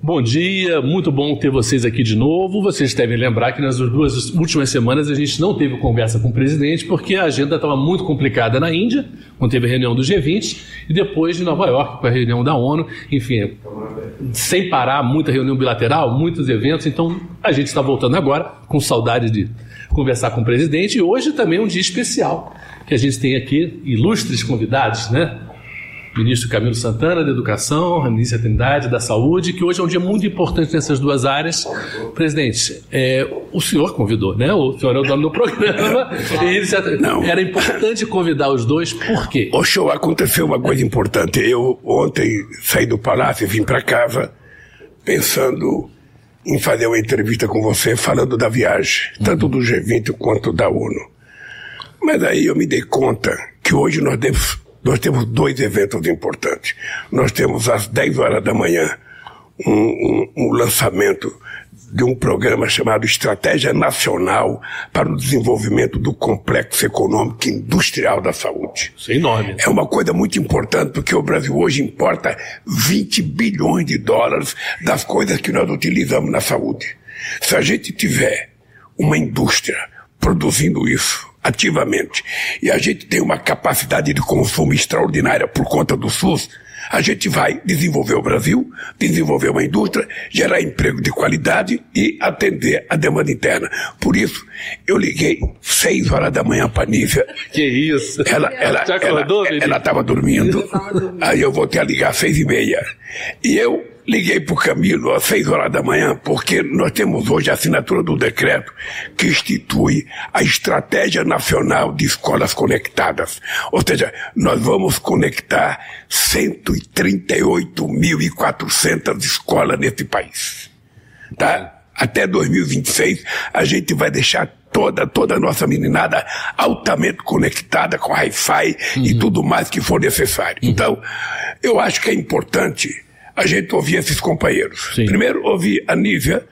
Bom dia, muito bom ter vocês aqui de novo. Vocês devem lembrar que nas duas últimas semanas a gente não teve conversa com o presidente porque a agenda estava muito complicada na Índia, quando teve a reunião do G20, e depois de Nova York com a reunião da ONU. Enfim, sem parar, muita reunião bilateral, muitos eventos. Então a gente está voltando agora com saudade de conversar com o presidente. E hoje também é um dia especial que a gente tem aqui ilustres convidados, né? Ministro Camilo Santana, da Educação, a ministra Trindade, da Saúde, que hoje é um dia muito importante nessas duas áreas. Presidente, é, o senhor convidou, né? O senhor é o dono do programa. e Não. Era importante convidar os dois, por quê? O show aconteceu uma coisa importante. Eu ontem saí do palácio e vim para casa pensando em fazer uma entrevista com você falando da viagem, tanto do G20 quanto da ONU. Mas aí eu me dei conta que hoje nós devemos nós temos dois eventos importantes. Nós temos às 10 horas da manhã um, um, um lançamento de um programa chamado Estratégia Nacional para o Desenvolvimento do Complexo Econômico e Industrial da Saúde. Isso é enorme. É uma coisa muito importante porque o Brasil hoje importa 20 bilhões de dólares das coisas que nós utilizamos na saúde. Se a gente tiver uma indústria produzindo isso ativamente e a gente tem uma capacidade de consumo extraordinária por conta do SUS, a gente vai desenvolver o Brasil, desenvolver uma indústria, gerar emprego de qualidade e atender a demanda interna. Por isso, eu liguei seis horas da manhã para a Nívia. Que isso? Ela ela Já acordou, ela estava dormindo. Aí eu voltei a ligar às seis e meia. E eu Liguei para o Camilo às seis horas da manhã, porque nós temos hoje a assinatura do decreto que institui a Estratégia Nacional de Escolas Conectadas. Ou seja, nós vamos conectar 138.400 escolas nesse país. Tá? Até 2026, a gente vai deixar toda, toda a nossa meninada altamente conectada com Wi-Fi uhum. e tudo mais que for necessário. Uhum. Então, eu acho que é importante a gente ouvir esses companheiros. Sim. Primeiro, ouvir a Nívia,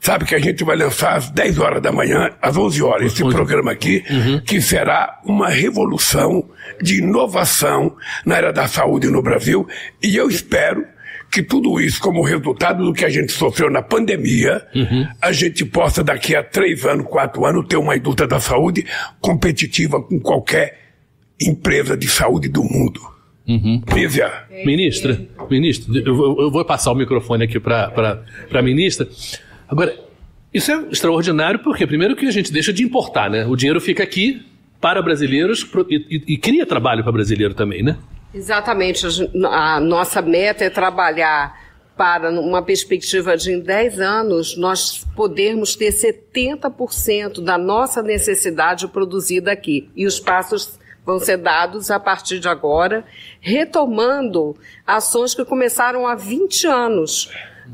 sabe que a gente vai lançar às 10 horas da manhã, às 11 horas, esse programa aqui, uhum. que será uma revolução de inovação na área da saúde no Brasil, e eu espero que tudo isso, como resultado do que a gente sofreu na pandemia, uhum. a gente possa, daqui a três anos, quatro anos, ter uma indústria da saúde competitiva com qualquer empresa de saúde do mundo. Uhum. Lívia. Ministra, ministra, eu, eu vou passar o microfone aqui para a ministra. Agora, isso é extraordinário porque, primeiro, que a gente deixa de importar, né? O dinheiro fica aqui para brasileiros e, e, e cria trabalho para brasileiro também, né? Exatamente. A nossa meta é trabalhar para uma perspectiva de em 10 anos nós podermos ter 70% da nossa necessidade produzida aqui. E os passos vão ser dados a partir de agora, retomando ações que começaram há 20 anos,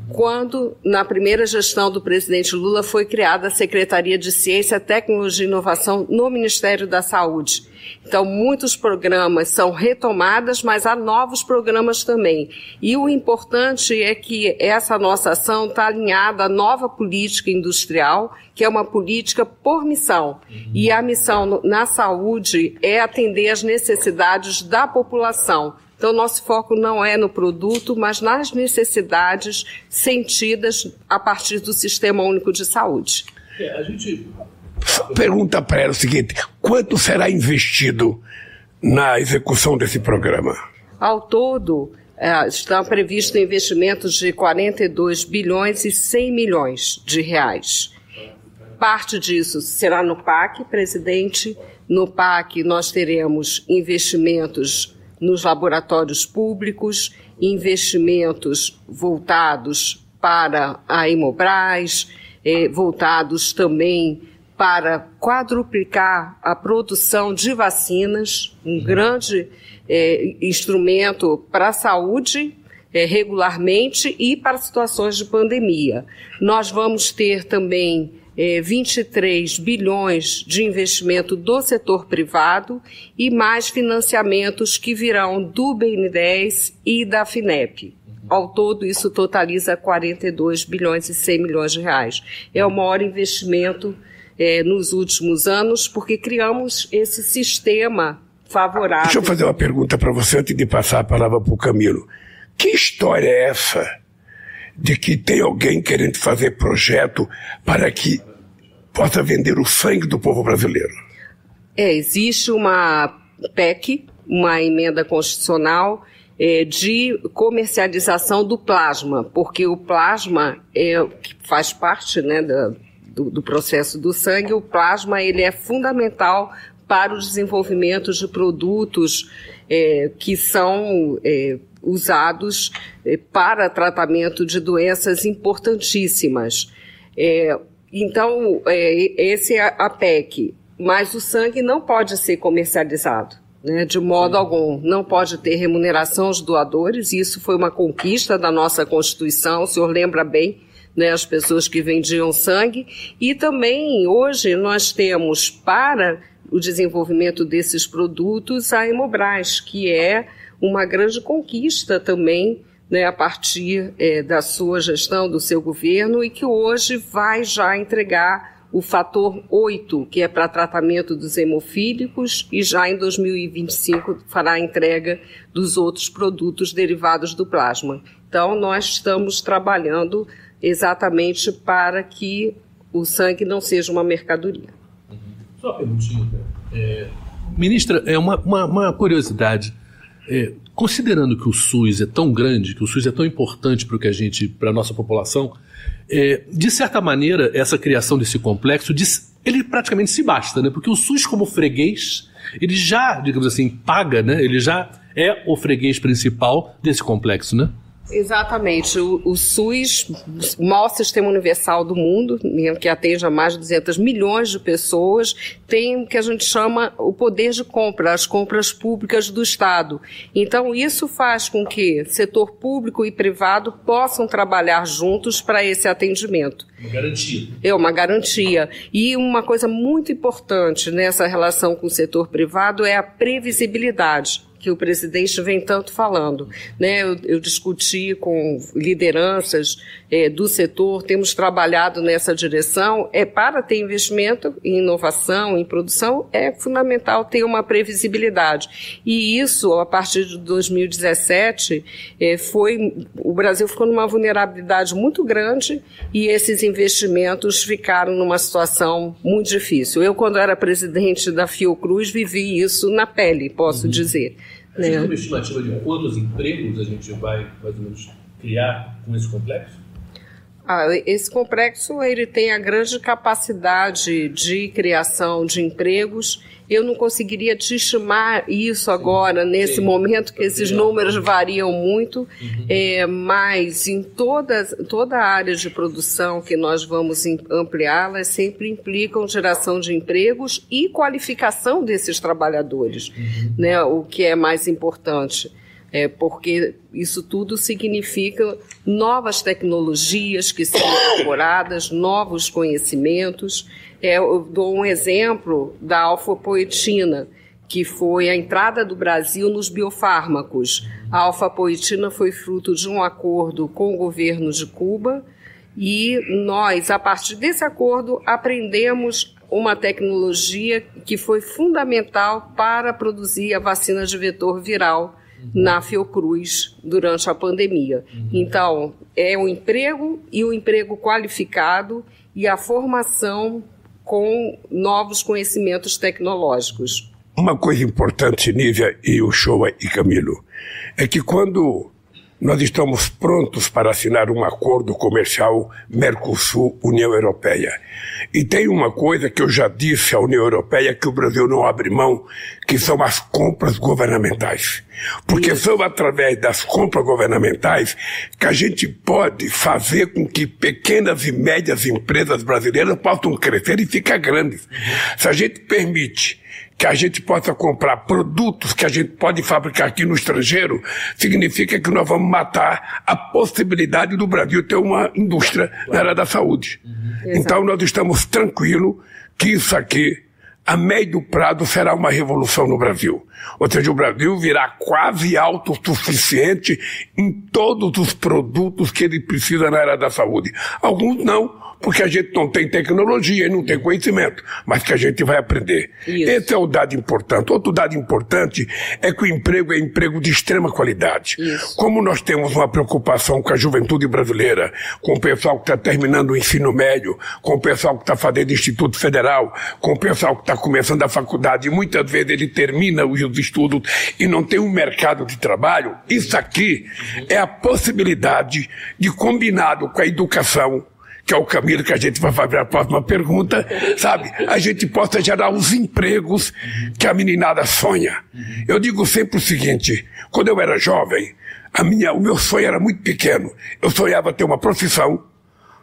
quando, na primeira gestão do presidente Lula, foi criada a Secretaria de Ciência, Tecnologia e Inovação no Ministério da Saúde. Então, muitos programas são retomadas, mas há novos programas também. E o importante é que essa nossa ação está alinhada à nova política industrial, que é uma política por missão. E a missão na saúde é atender às necessidades da população. Então, nosso foco não é no produto, mas nas necessidades sentidas a partir do Sistema Único de Saúde. É, a gente pergunta para ela o seguinte: quanto será investido na execução desse programa? Ao todo, é, estão previstos investimentos de 42 bilhões e 100 milhões de reais. Parte disso será no PAC, presidente. No PAC, nós teremos investimentos nos laboratórios públicos, investimentos voltados para a Hemobras, eh, voltados também para quadruplicar a produção de vacinas, um uhum. grande é, instrumento para a saúde é, regularmente e para situações de pandemia. Nós vamos ter também é, 23 bilhões de investimento do setor privado e mais financiamentos que virão do BN10 e da FINEP. Ao todo, isso totaliza 42 bilhões e 100 milhões de reais. É o maior investimento é, nos últimos anos, porque criamos esse sistema favorável. Deixa eu fazer uma pergunta para você antes de passar a palavra para o Camilo. Que história é essa de que tem alguém querendo fazer projeto para que possa vender o sangue do povo brasileiro. É, existe uma PEC, uma emenda constitucional é, de comercialização do plasma, porque o plasma é, faz parte né, da, do, do, processo do sangue, o plasma ele é fundamental para o desenvolvimento de produtos é, que são é, usados é, para tratamento de doenças importantíssimas. É, então, é, esse é a PEC, mas o sangue não pode ser comercializado né, de modo Sim. algum. Não pode ter remuneração aos doadores, isso foi uma conquista da nossa Constituição, o senhor lembra bem, né, as pessoas que vendiam sangue. E também, hoje, nós temos para o desenvolvimento desses produtos a Hemobras, que é uma grande conquista também né, a partir é, da sua gestão, do seu governo, e que hoje vai já entregar o fator 8, que é para tratamento dos hemofílicos, e já em 2025 fará a entrega dos outros produtos derivados do plasma. Então, nós estamos trabalhando exatamente para que o sangue não seja uma mercadoria. Uhum. Só uma perguntinha. É, ministra, é uma, uma, uma curiosidade. É, considerando que o SUS é tão grande, que o SUS é tão importante para que a gente, para nossa população, é, de certa maneira, essa criação desse complexo, ele praticamente se basta, né? Porque o SUS, como freguês, ele já, digamos assim, paga, né? Ele já é o freguês principal desse complexo, né? Exatamente. O, o, SUS, o maior sistema universal do mundo, né, que atende a mais de 200 milhões de pessoas, tem o que a gente chama o poder de compra, as compras públicas do Estado. Então, isso faz com que setor público e privado possam trabalhar juntos para esse atendimento. Uma garantia. É uma garantia. E uma coisa muito importante nessa relação com o setor privado é a previsibilidade que o presidente vem tanto falando. Né? Eu, eu discuti com lideranças é, do setor, temos trabalhado nessa direção. É para ter investimento em inovação, em produção, é fundamental ter uma previsibilidade. E isso, a partir de 2017, é, foi o Brasil ficou numa vulnerabilidade muito grande e esses investimentos ficaram numa situação muito difícil. Eu, quando era presidente da Fiocruz, vivi isso na pele, posso uhum. dizer. Você né? tem uma estimativa de quantos empregos a gente vai, mais ou menos, criar com esse complexo? Ah, esse complexo ele tem a grande capacidade de criação de empregos. Eu não conseguiria te estimar isso agora, sim, nesse sim, momento, que esses números variam muito, uhum. é, mas em toda, toda a área de produção que nós vamos ampliá-las sempre implicam geração de empregos e qualificação desses trabalhadores, uhum. né, o que é mais importante é, porque isso tudo significa novas tecnologias que são incorporadas, novos conhecimentos. É, eu dou um exemplo da alfa-poetina, que foi a entrada do Brasil nos biofármacos. A alfa-poetina foi fruto de um acordo com o governo de Cuba e nós, a partir desse acordo, aprendemos uma tecnologia que foi fundamental para produzir a vacina de vetor viral na Fiocruz durante a pandemia. Uhum. Então, é o emprego e o emprego qualificado e a formação com novos conhecimentos tecnológicos. Uma coisa importante, Nívia e o Showa e Camilo, é que quando nós estamos prontos para assinar um acordo comercial Mercosul-União Europeia. E tem uma coisa que eu já disse à União Europeia que o Brasil não abre mão, que são as compras governamentais. Porque são através das compras governamentais que a gente pode fazer com que pequenas e médias empresas brasileiras possam crescer e ficar grandes. Se a gente permite que a gente possa comprar produtos que a gente pode fabricar aqui no estrangeiro, significa que nós vamos matar a possibilidade do Brasil ter uma indústria na área da saúde. Uhum. Então nós estamos tranquilos que isso aqui, a médio prazo, será uma revolução no Brasil. Ou seja, o Brasil virá quase autossuficiente em todos os produtos que ele precisa na área da saúde. Alguns não, porque a gente não tem tecnologia e não tem conhecimento, mas que a gente vai aprender. Isso. Esse é o dado importante. Outro dado importante é que o emprego é emprego de extrema qualidade. Isso. Como nós temos uma preocupação com a juventude brasileira, com o pessoal que está terminando o ensino médio, com o pessoal que está fazendo Instituto Federal, com o pessoal que está começando a faculdade, e muitas vezes ele termina os estudos e não tem um mercado de trabalho, isso aqui é a possibilidade de, combinado com a educação, que é o caminho que a gente vai fazer a próxima pergunta, sabe? A gente possa gerar os empregos que a meninada sonha. Eu digo sempre o seguinte: quando eu era jovem, a minha, o meu sonho era muito pequeno. Eu sonhava ter uma profissão,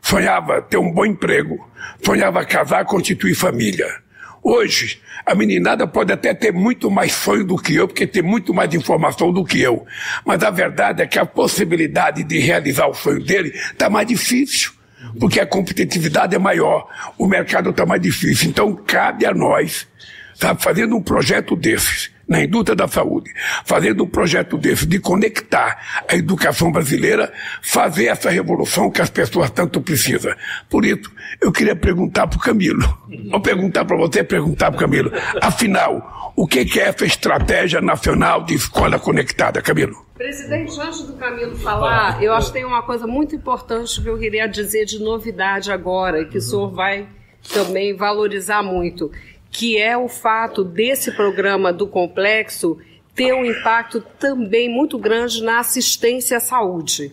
sonhava ter um bom emprego, sonhava casar, constituir família. Hoje, a meninada pode até ter muito mais sonho do que eu, porque tem muito mais informação do que eu. Mas a verdade é que a possibilidade de realizar o sonho dele está mais difícil porque a competitividade é maior, o mercado está mais difícil. Então, cabe a nós, sabe, fazendo um projeto desses, na indústria da saúde, fazendo um projeto desse de conectar a educação brasileira, fazer essa revolução que as pessoas tanto precisam. Por isso, eu queria perguntar para o Camilo, ou perguntar para você, perguntar para o Camilo, afinal, o que, é essa estratégia nacional de escola conectada, Camilo? Presidente, antes do Camilo falar, eu acho que tem uma coisa muito importante que eu queria dizer de novidade agora, que o senhor vai também valorizar muito, que é o fato desse programa do complexo ter um impacto também muito grande na assistência à saúde.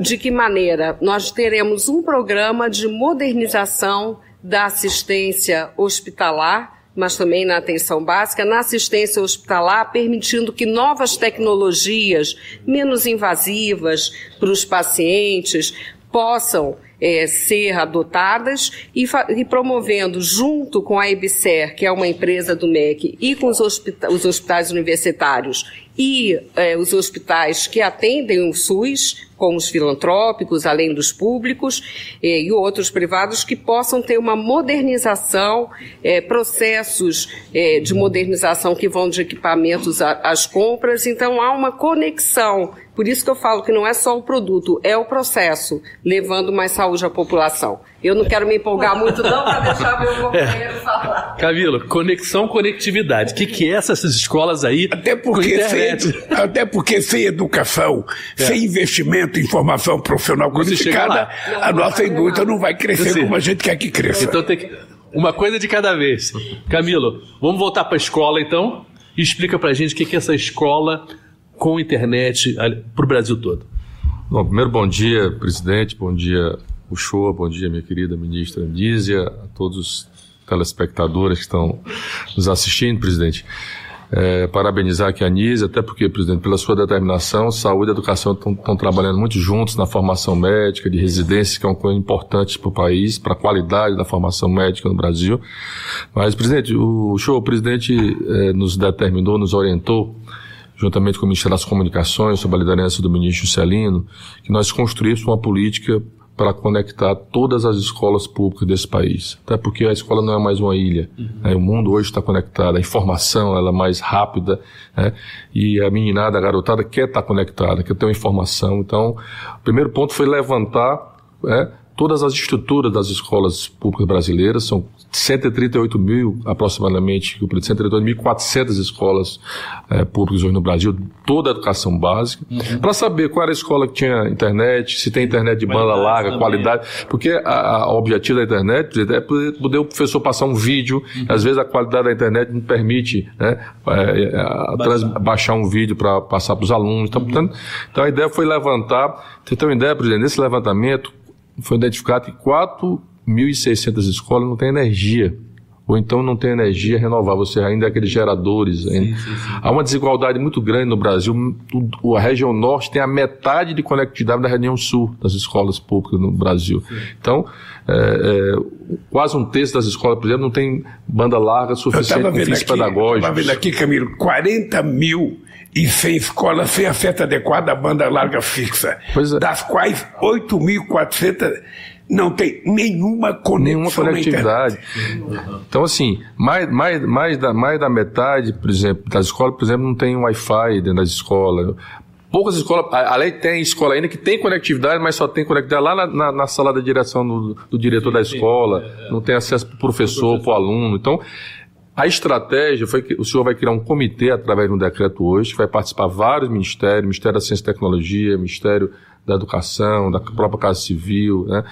De que maneira? Nós teremos um programa de modernização da assistência hospitalar mas também na atenção básica, na assistência hospitalar, permitindo que novas tecnologias menos invasivas para os pacientes possam é, ser adotadas e, e, promovendo, junto com a EBSER, que é uma empresa do MEC, e com os, hospita os hospitais universitários e é, os hospitais que atendem o SUS, com os filantrópicos, além dos públicos eh, e outros privados, que possam ter uma modernização, eh, processos eh, de modernização que vão de equipamentos às compras. Então, há uma conexão. Por isso que eu falo que não é só o produto, é o processo, levando mais saúde à população. Eu não quero me empolgar muito, não, para deixar meu companheiro falar. Camilo, conexão, conectividade. O que, que é essas escolas aí? Até porque, sem, até porque sem educação, é. sem investimento em formação profissional qualificada, a nossa indústria não vai crescer como a gente quer que cresça. Então tem que. Uma coisa de cada vez. Camilo, vamos voltar para a escola então e explica para a gente o que, é essa escola com internet para o Brasil todo. Bom, primeiro, bom dia, presidente, bom dia o show. Bom dia, minha querida ministra Andísia, a todos os telespectadores que estão nos assistindo, presidente. É, parabenizar aqui a Anísia, até porque, presidente, pela sua determinação, saúde e educação estão trabalhando muito juntos na formação médica, de residência, que é uma coisa importante para o país, para a qualidade da formação médica no Brasil. Mas, presidente, o show, o presidente é, nos determinou, nos orientou, juntamente com o Ministério das Comunicações, sob a liderança do ministro Celino, que nós construíssemos uma política para conectar todas as escolas públicas desse país. Até porque a escola não é mais uma ilha. Uhum. Né? O mundo hoje está conectado, a informação ela é mais rápida né? e a meninada, a garotada quer estar conectada, quer ter uma informação. Então, o primeiro ponto foi levantar né, todas as estruturas das escolas públicas brasileiras, são 138 mil aproximadamente, 138.400 escolas é, públicas hoje no Brasil, toda a educação básica, uhum. para saber qual era a escola que tinha internet, se tem internet de banda larga, também. qualidade, porque o objetivo da internet é poder o professor passar um vídeo, uhum. às vezes a qualidade da internet não permite né, é, baixar. baixar. um vídeo para passar para os alunos, então, uhum. portanto, então a ideia foi levantar, você tem uma ideia, presidente, nesse levantamento, foi identificado que 4.600 escolas não têm energia. Ou então não tem energia renovável, você ainda é aqueles geradores. Sim, sim, sim. Há uma desigualdade muito grande no Brasil. a região norte tem a metade de conectividade da região sul das escolas públicas no Brasil. Então, é, é, quase um terço das escolas, por exemplo, não tem banda larga suficiente com fins pedagógicos. Eu estava vendo aqui, Camilo, 40 mil e sem escola, sem acesso adequado à banda larga fixa, é. das quais 8.400 não tem nenhuma conexão nenhuma conectividade. Então, assim, mais, mais, mais, da, mais da metade, por exemplo, das escolas, por exemplo, não tem Wi-Fi dentro das escolas. Poucas escolas, além tem escola ainda que tem conectividade, mas só tem conectividade lá na, na, na sala da direção do, do diretor da escola, não tem acesso para o professor, para o aluno. Então, a estratégia foi que o senhor vai criar um comitê através de um decreto hoje, que vai participar vários ministérios, Ministério da Ciência e Tecnologia, Ministério da Educação, da própria Casa Civil, né?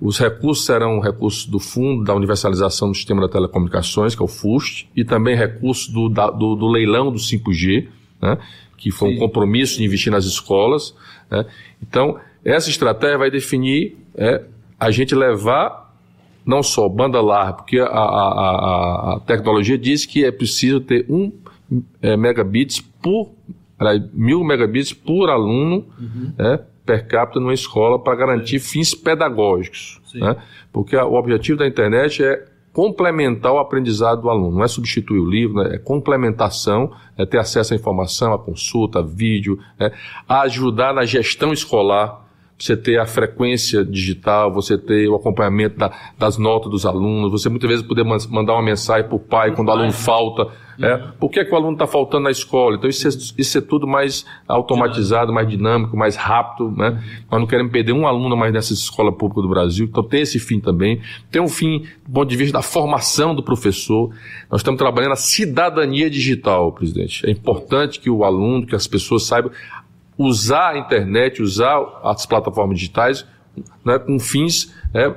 Os recursos serão recursos do Fundo da Universalização do Sistema da Telecomunicações, que é o FUST, e também recursos do, da, do, do leilão do 5G, né? que foi Sim. um compromisso de investir nas escolas. Né? Então, essa estratégia vai definir é, a gente levar não só banda larga, porque a, a, a, tecnologia diz que é preciso ter um é, megabits por mil megabits por aluno uhum. é, per capita numa escola para garantir Sim. fins pedagógicos. Né? Porque o objetivo da internet é complementar o aprendizado do aluno, não é substituir o livro, né? é complementação, é ter acesso à informação, à consulta, a vídeo, é ajudar na gestão escolar, você ter a frequência digital, você ter o acompanhamento da, das notas dos alunos, você muitas vezes poder mandar uma mensagem para o pai quando o aluno falta. É, por que, é que o aluno está faltando na escola? Então, isso é, isso é tudo mais automatizado, mais dinâmico, mais rápido. Né? Nós não queremos perder um aluno mais nessa escola pública do Brasil. Então, tem esse fim também. Tem um fim do ponto de vista da formação do professor. Nós estamos trabalhando a cidadania digital, presidente. É importante que o aluno, que as pessoas saibam usar a internet, usar as plataformas digitais né, com fins é,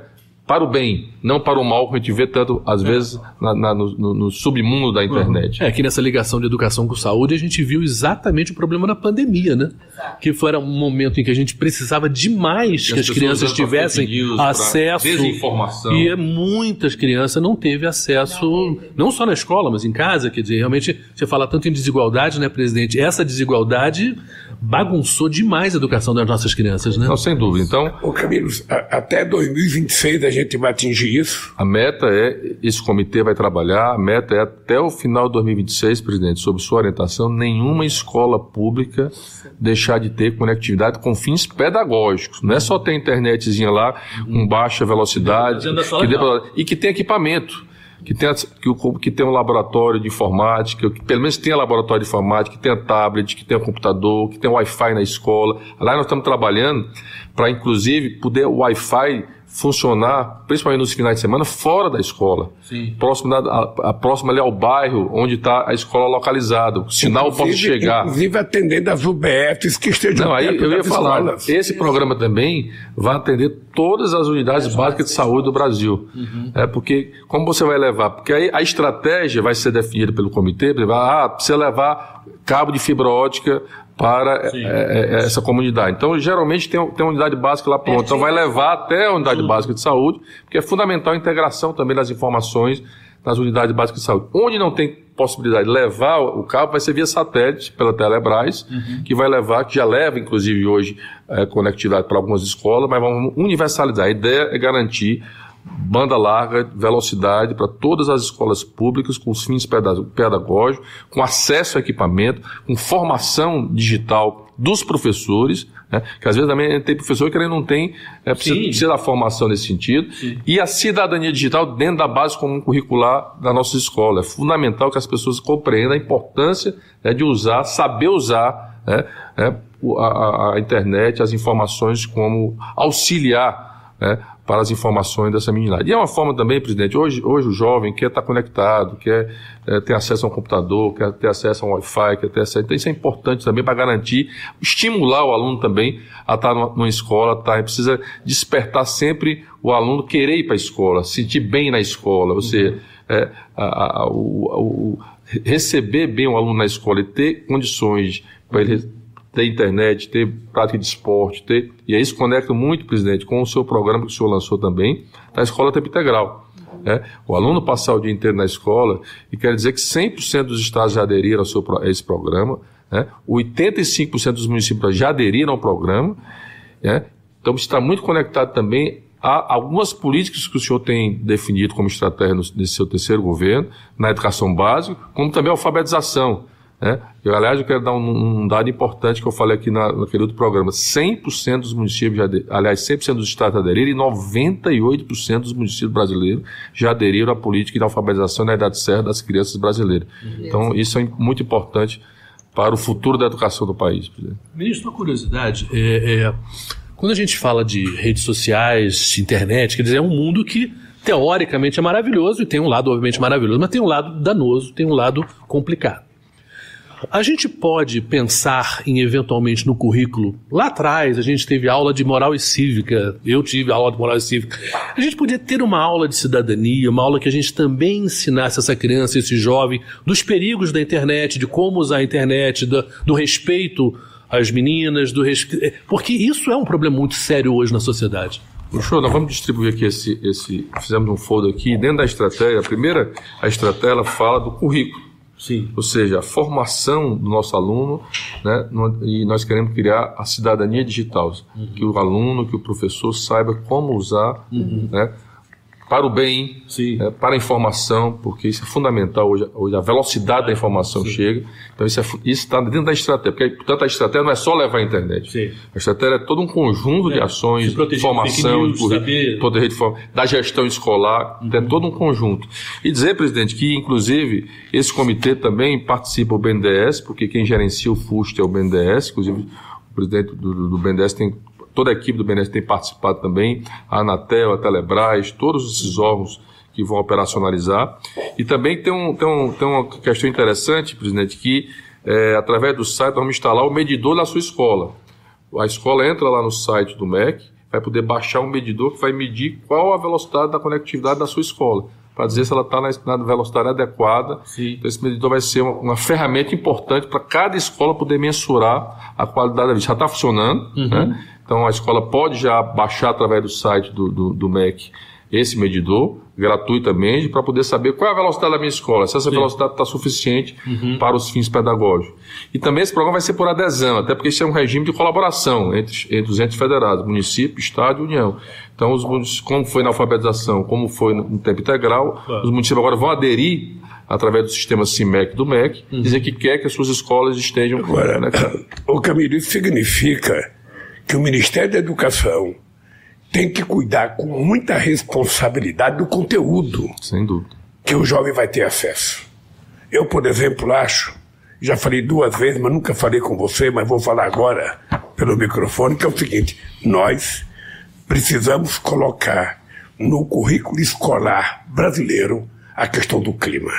para o bem, não para o mal, que a gente vê tanto, às é. vezes, na, na, no, no, submundo da internet. Uhum. É, que nessa ligação de educação com saúde, a gente viu exatamente o problema da pandemia, né? Exato. Que foi um momento em que a gente precisava demais e que as, as crianças tivessem acesso. Desinformação. E muitas crianças não teve acesso, não, não só na escola, mas em casa. Quer dizer, realmente, você fala tanto em desigualdade, né, presidente? Essa desigualdade bagunçou demais a educação das nossas crianças, né? Não, sem dúvida. Então. Ô Camilo, até 2026 a gente vai atingir isso? A meta é, esse comitê vai trabalhar, a meta é até o final de 2026, presidente, sob sua orientação, nenhuma escola pública deixar de ter conectividade com fins pedagógicos. Não é só ter internetzinha lá com baixa velocidade que e que tem equipamento que tenha, que, que tenha um laboratório de informática, que pelo menos tenha laboratório de informática, que tenha tablet, que tenha computador, que tenha Wi-Fi na escola. Lá nós estamos trabalhando para, inclusive, poder o Wi-Fi funcionar, principalmente nos finais de semana, fora da escola. Sim. Próximo, da, a, a próxima ali ao bairro onde está a escola localizada. O sinal pode chegar. Inclusive atendendo as UBFs que estejam Não, aí eu ia falar, escolas. esse programa também vai atender todas as unidades básicas de saúde do Brasil. Uhum. É porque, como você vai levar? Porque aí a estratégia vai ser definida pelo comitê, ah, precisa levar cabo de fibra ótica para é, é, é, essa comunidade. Então, geralmente tem, tem uma unidade básica lá pronta. Então, vai levar até a unidade básica de saúde, porque é fundamental a integração também das informações nas unidades básicas de saúde. Onde não tem possibilidade de levar o cabo, vai ser via satélite, pela Telebrás, uhum. que vai levar, que já leva, inclusive, hoje, é, conectividade para algumas escolas, mas vamos universalizar. A ideia é garantir banda larga, velocidade para todas as escolas públicas, com os fins pedagógicos, com acesso a equipamento, com formação digital dos professores, né? que às vezes também tem professor que ele não tem, é, precisa, precisa da formação nesse sentido, Sim. e a cidadania digital dentro da base comum curricular da nossa escola. É fundamental que as pessoas compreendam a importância né, de usar, saber usar né, é, a, a, internet, as informações como auxiliar né, para as informações dessa meninada. E é uma forma também, presidente, hoje, hoje o jovem quer estar conectado, quer é, ter acesso a um computador, quer ter acesso a um Wi-Fi, quer ter acesso. Então isso é importante também para garantir, estimular o aluno também a estar numa, numa escola, tá? precisa despertar sempre o aluno querer ir para a escola, sentir bem na escola, ou seja, é, a, a, o, o, receber bem o aluno na escola e ter condições para ele ter internet, ter prática de esporte, ter. E aí isso conecta muito, presidente, com o seu programa que o senhor lançou também, da escola tempo integral. É, o aluno passar o dia inteiro na escola, e quer dizer que 100% dos estados já aderiram seu, a esse programa, né? 85% dos municípios já aderiram ao programa, é? então está muito conectado também a algumas políticas que o senhor tem definido como estratégia nesse seu terceiro governo, na educação básica, como também a alfabetização Né? Eu, aliás, eu quero dar um, um, dado importante que eu falei aqui na, naquele outro programa. 100% dos municípios, já aliás, 100% dos estados aderiram e 98% dos municípios brasileiros já aderiram à política de alfabetização na idade certa das crianças brasileiras. Uhum. Então, isso é muito importante para o futuro da educação do país. Ministro, uma curiosidade, é, é, quando a gente fala de redes sociais, internet, quer dizer, é um mundo que teoricamente é maravilhoso e tem um lado, obviamente, maravilhoso, mas tem um lado danoso, tem um lado complicado. A gente pode pensar em eventualmente no currículo. Lá atrás a gente teve aula de moral e cívica. Eu tive aula de moral e cívica. A gente podia ter uma aula de cidadania, uma aula que a gente também ensinasse essa criança, esse jovem, dos perigos da internet, de como usar a internet, do, do respeito às meninas, do respeito. Porque isso é um problema muito sério hoje na sociedade. Show, nós vamos distribuir aqui esse, esse. Fizemos um folder aqui. Dentro da estratégia, a primeira a estratégia fala do currículo. Sim. Ou seja, a formação do nosso aluno, né, e nós queremos criar a cidadania digital, uhum. que o aluno, que o professor saiba como usar uhum. né, para o bem, é, para a informação, porque isso é fundamental hoje, hoje a velocidade da informação Sim. chega. Então isso é, está dentro da estratégia, porque portanto a estratégia não é só levar a internet. Sim. A estratégia é todo um conjunto é. de ações, de formação, de, de poder de da gestão escolar, uhum. é todo um conjunto. E dizer, presidente, que inclusive esse comitê também participa o BNDES, porque quem gerencia o FUST é o BNDES, inclusive o presidente do, do BNDES tem toda a equipe do BNDES tem participado também, a Anatel, a Telebrás, todos esses órgãos que vão operacionalizar. E também tem, um, tem, um, tem uma questão interessante, presidente, que é, através do site vamos instalar o medidor na sua escola. A escola entra lá no site do MEC, vai poder baixar um medidor que vai medir qual a velocidade da conectividade da sua escola para dizer se ela está na, na, velocidade adequada. Sim. Então, esse medidor vai ser uma, uma ferramenta importante para cada escola poder mensurar a qualidade da vida. Já está funcionando, uhum. né? Então a escola pode já baixar através do site do, do, do MEC esse medidor gratuitamente para poder saber qual é a velocidade da minha escola, se essa Sim. velocidade está suficiente uhum. para os fins pedagógicos. E também esse programa vai ser por adesão, até porque isso é um regime de colaboração entre, entre os entes federados, município, estado e união. Então, os, como foi na alfabetização, como foi no tempo integral, claro. os municípios agora vão aderir através do sistema CIMEC do MEC, uhum. dizer que quer que as suas escolas estejam... Agora, né, o Camilo, isso significa que o Ministério da Educação tem que cuidar com muita responsabilidade do conteúdo. Sem dúvida. Que o jovem vai ter acesso. Eu, por exemplo, acho, já falei duas vezes, mas nunca falei com você, mas vou falar agora pelo microfone, que é o seguinte: nós precisamos colocar no currículo escolar brasileiro a questão do clima.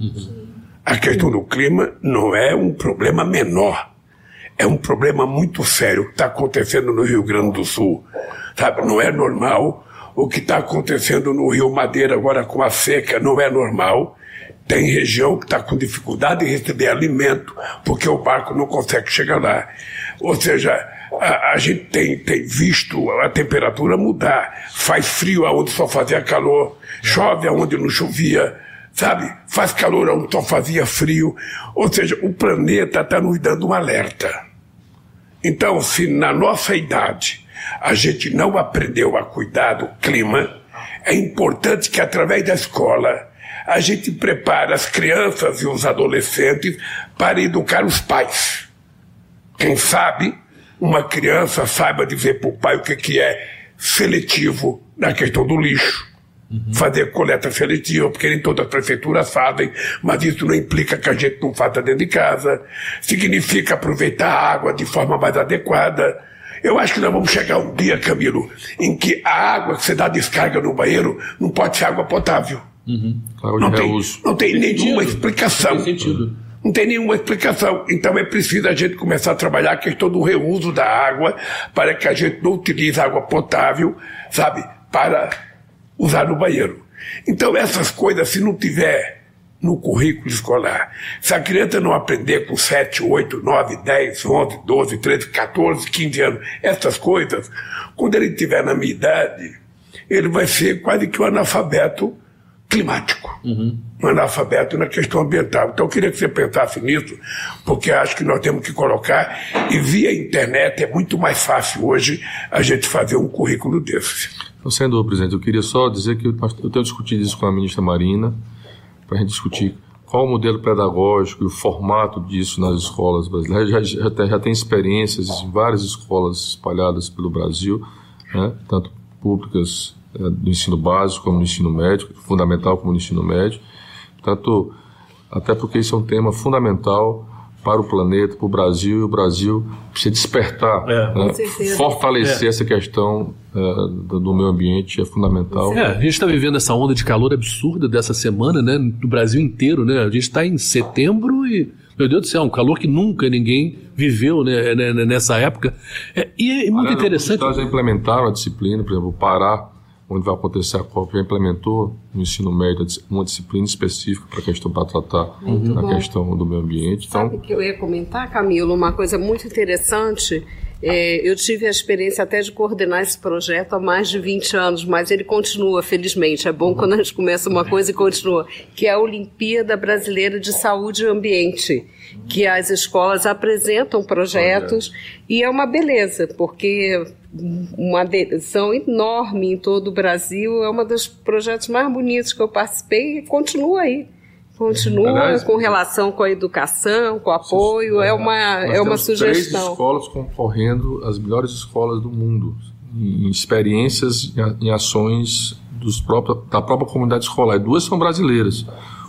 Uhum. A questão do clima não é um problema menor é um problema muito sério que está acontecendo no Rio Grande do Sul. Sabe, não é normal. O que está acontecendo no Rio Madeira agora com a seca não é normal. Tem região que está com dificuldade de receber alimento porque o barco não consegue chegar lá. Ou seja, a, a, gente tem, tem visto a temperatura mudar. Faz frio aonde só fazia calor, chove aonde não chovia, sabe? Faz calor aonde só fazia frio. Ou seja, o planeta está nos dando um alerta. Então, se na nossa idade a gente não aprendeu a cuidar do clima, é importante que através da escola a gente prepare as crianças e os adolescentes para educar os pais. Quem sabe uma criança saiba dizer para o pai o que, que é seletivo na questão do lixo Uhum. fazer coleta seletiva, porque nem todas as prefeituras fazem, mas isso não implica que a gente não faça dentro de casa. Significa aproveitar a água de forma mais adequada. Eu acho que nós vamos chegar um dia, Camilo, em que a água que você dá descarga no banheiro não pode ser água potável. Uhum. Não, tem, não tem, tem nenhuma explicação. Não tem sentido. Não tem nenhuma explicação. Então é preciso a gente começar a trabalhar a questão do reuso da água para que a gente não utilize água potável, sabe, para usar no banheiro. Então, essas coisas, se não tiver no currículo escolar, se a criança não aprender com 7, 8, 9, 10, 11, 12, 13, 14, 15 anos, essas coisas, quando ele tiver na minha idade, ele vai ser quase que um analfabeto climático. Uhum. Um analfabeto na questão ambiental. Então eu queria que você pensasse nisso, porque acho que nós temos que colocar, e via internet é muito mais fácil hoje a gente fazer um currículo desse. Sem dúvida, presidente. Eu queria só dizer que eu, eu tenho discutido isso com a ministra Marina, para a gente discutir qual o modelo pedagógico e o formato disso nas escolas brasileiras. Já, já, tem, já tem experiências em várias escolas espalhadas pelo Brasil, né? tanto públicas do ensino básico como no ensino médio, fundamental como no ensino médio. Portanto, até porque isso é um tema fundamental para o planeta, para o Brasil, e o Brasil precisa despertar, é, né? fortalecer é. essa questão uh, do meio ambiente é fundamental. É, a gente está vivendo essa onda de calor absurda dessa semana, né, no Brasil inteiro, né? A gente está em setembro e meu Deus do céu, um calor que nunca ninguém viveu né, né, né nessa época. É, e é muito Olha, interessante. Os Estados já implementaram a disciplina, por exemplo, o Pará onde vai acontecer a COP, já implementou no ensino médio uma disciplina específica para a questão para tratar uhum. a questão do meio ambiente. Então, Sabe que eu ia comentar, Camilo, uma coisa muito interessante. É, eu tive a experiência até de coordenar esse projeto há mais de 20 anos, mas ele continua, felizmente. É bom quando a gente começa uma coisa e continua, que é a Olimpíada Brasileira de Saúde e Ambiente, que as escolas apresentam projetos e é uma beleza, porque uma adesão enorme em todo o Brasil. É um dos projetos mais bonitos que eu participei e continua aí. Continua Aliás, com relação com a educação, com o apoio, é uma, é uma sugestão. Três escolas concorrendo as melhores escolas do mundo, em experiências, em ações dos próprios, da própria comunidade escolar. E duas são brasileiras.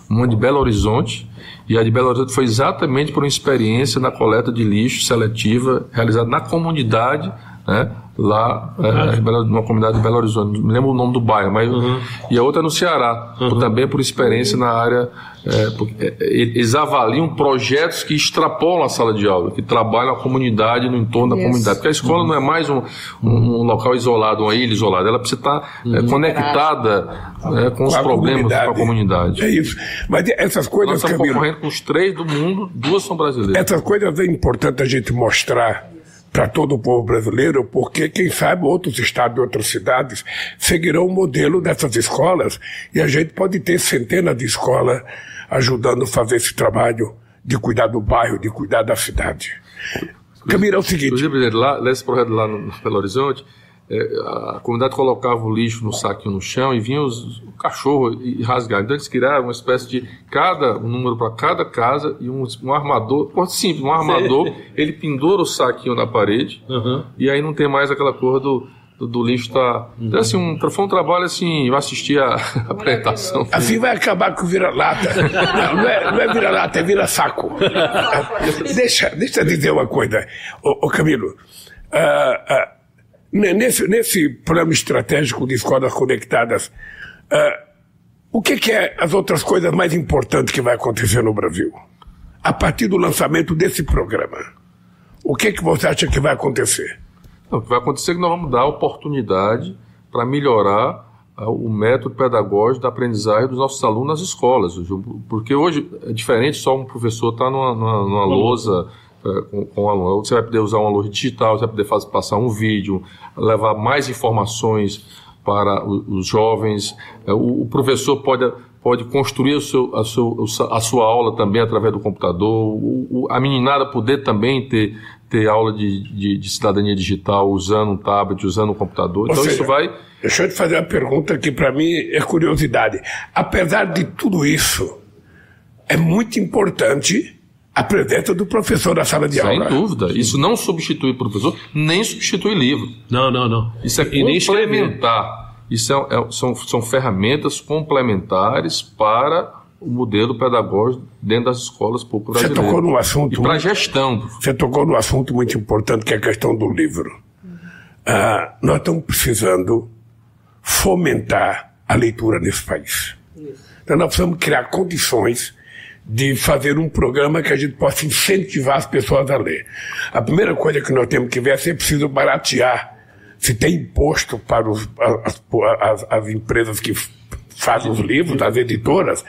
Uma de Belo Horizonte, e a de Belo Horizonte foi exatamente por uma experiência na coleta de lixo seletiva realizada na comunidade né? lá é, numa comunidade de Belo Horizonte, não me lembro o nome do bairro, mas uhum. e a outra no Ceará, uhum. também por experiência na área, é, porque, é, eles avaliam projetos que extrapolam a sala de aula, que trabalham a comunidade no entorno da comunidade, porque a escola uhum. não é mais um, um, um, local isolado, uma ilha isolada, ela precisa estar é, uhum. conectada é, com, com os problemas com a comunidade. É isso, mas essas coisas... Nós estamos Camilo, concorrendo com os três do mundo, duas são brasileiras. Essas coisas é importante a gente mostrar para todo o povo brasileiro, porque quem sabe outros estados e outras cidades seguirão o modelo dessas escolas e a gente pode ter centenas de escolas ajudando a fazer esse trabalho de cuidar do bairro, de cuidar da cidade. Camila, é o seguinte. Inclusive, lá, nesse projeto lá no Belo Horizonte, a comunidade colocava o lixo no saquinho no chão e vinha os, o cachorro e rasgar. Então eles criaram uma espécie de cada um número para cada casa e um, um armador, coisa simples, um armador, ele pendura o saquinho na parede uhum. e aí não tem mais aquela cor do, do, do lixo tá. Uhum. Então, assim, um, foi um trabalho assim, eu assisti a, a apresentação. Assim vai acabar com vira-lata. não, não é, não é vira-lata, é vira-saco. deixa, deixa eu dizer uma coisa, ô, ô Camilo. Uh, uh, Nesse, nesse plano estratégico de escolas conectadas, uh, o que, que, é as outras coisas mais importantes que vai acontecer no Brasil? A partir do lançamento desse programa, o que, que você acha que vai acontecer? Não, o que vai acontecer é que nós vamos dar oportunidade para melhorar uh, o método pedagógico da aprendizagem dos nossos alunos nas escolas. Porque hoje é diferente só um professor estar tá numa, numa, numa lousa com, com o aluno. Você vai poder usar uma lousa digital, você vai poder fazer, passar um vídeo, levar mais informações para os jovens. É, o, o professor pode, pode construir o seu, a, seu, a sua aula também através do computador. O, a meninada poder também ter, ter aula de, de, de, cidadania digital usando um tablet, usando um computador. Ou então seja, isso vai. Deixa eu te fazer uma pergunta que para mim é curiosidade. Apesar de tudo isso, é muito importante a presença do professor na sala de Sem aula. Sem dúvida. Isso não substitui professor, nem substitui livro. Não, não, não. Isso é e complementar. Isso é, é, são, são ferramentas complementares para o modelo pedagógico dentro das escolas públicas Você tocou no assunto... E para a gestão. Você tocou no assunto muito importante, que é a questão do livro. Ah, nós estamos precisando fomentar a leitura nesse país. Então nós precisamos criar condições de fazer um programa que a gente possa incentivar as pessoas a ler. A primeira coisa que nós temos que ver é se é preciso baratear, se tem imposto para os, as, as, as empresas que fazem os livros, as editoras,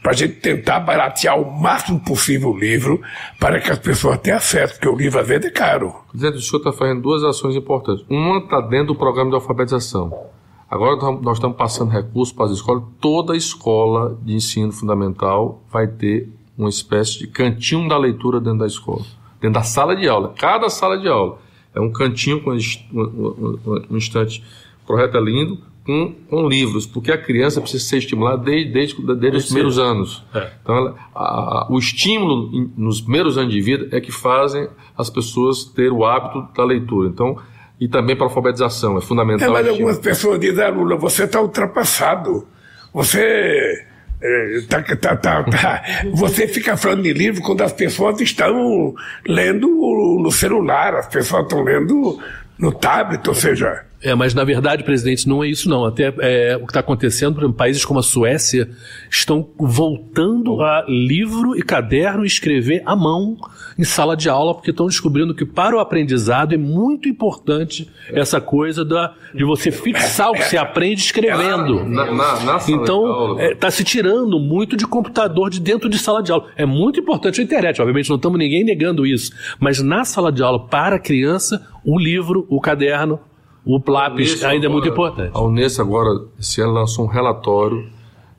para a gente tentar baratear o máximo possível o livro para que as pessoas tenham acesso, porque o livro às vezes é caro. O senhor está fazendo duas ações importantes. Uma está dentro do programa de alfabetização. Agora nós estamos passando recursos para as escolas. Toda escola de ensino fundamental vai ter uma espécie de cantinho da leitura dentro da escola, dentro da sala de aula. Cada sala de aula é um cantinho com um, instante. O projeto é lindo, com, com livros, porque a criança precisa ser estimulada desde, desde, desde os primeiros anos. É. Então, ela, a, o estímulo nos primeiros anos de vida é que fazem as pessoas ter o hábito da leitura. Então, e também para a alfabetização, é fundamental. É, mas algumas pessoas dizem, ah, Lula, você está ultrapassado. Você é, tá, tá, tá, tá, Você fica falando de livro quando as pessoas estão lendo no celular, as pessoas estão lendo no tablet, ou seja, é, mas na verdade, presidente, não é isso não. Até é, o que está acontecendo, por exemplo, países como a Suécia estão voltando a livro e caderno escrever à mão em sala de aula, porque estão descobrindo que para o aprendizado é muito importante essa coisa da, de você fixar o que você aprende escrevendo. Na, na, na então, está é, tá se tirando muito de computador de dentro de sala de aula. É muito importante a internet, obviamente não estamos ninguém negando isso, mas na sala de aula, para a criança, o livro, o caderno, o PLAPS ainda agora, é muito importante. A Unesco agora, esse ano, lançou um relatório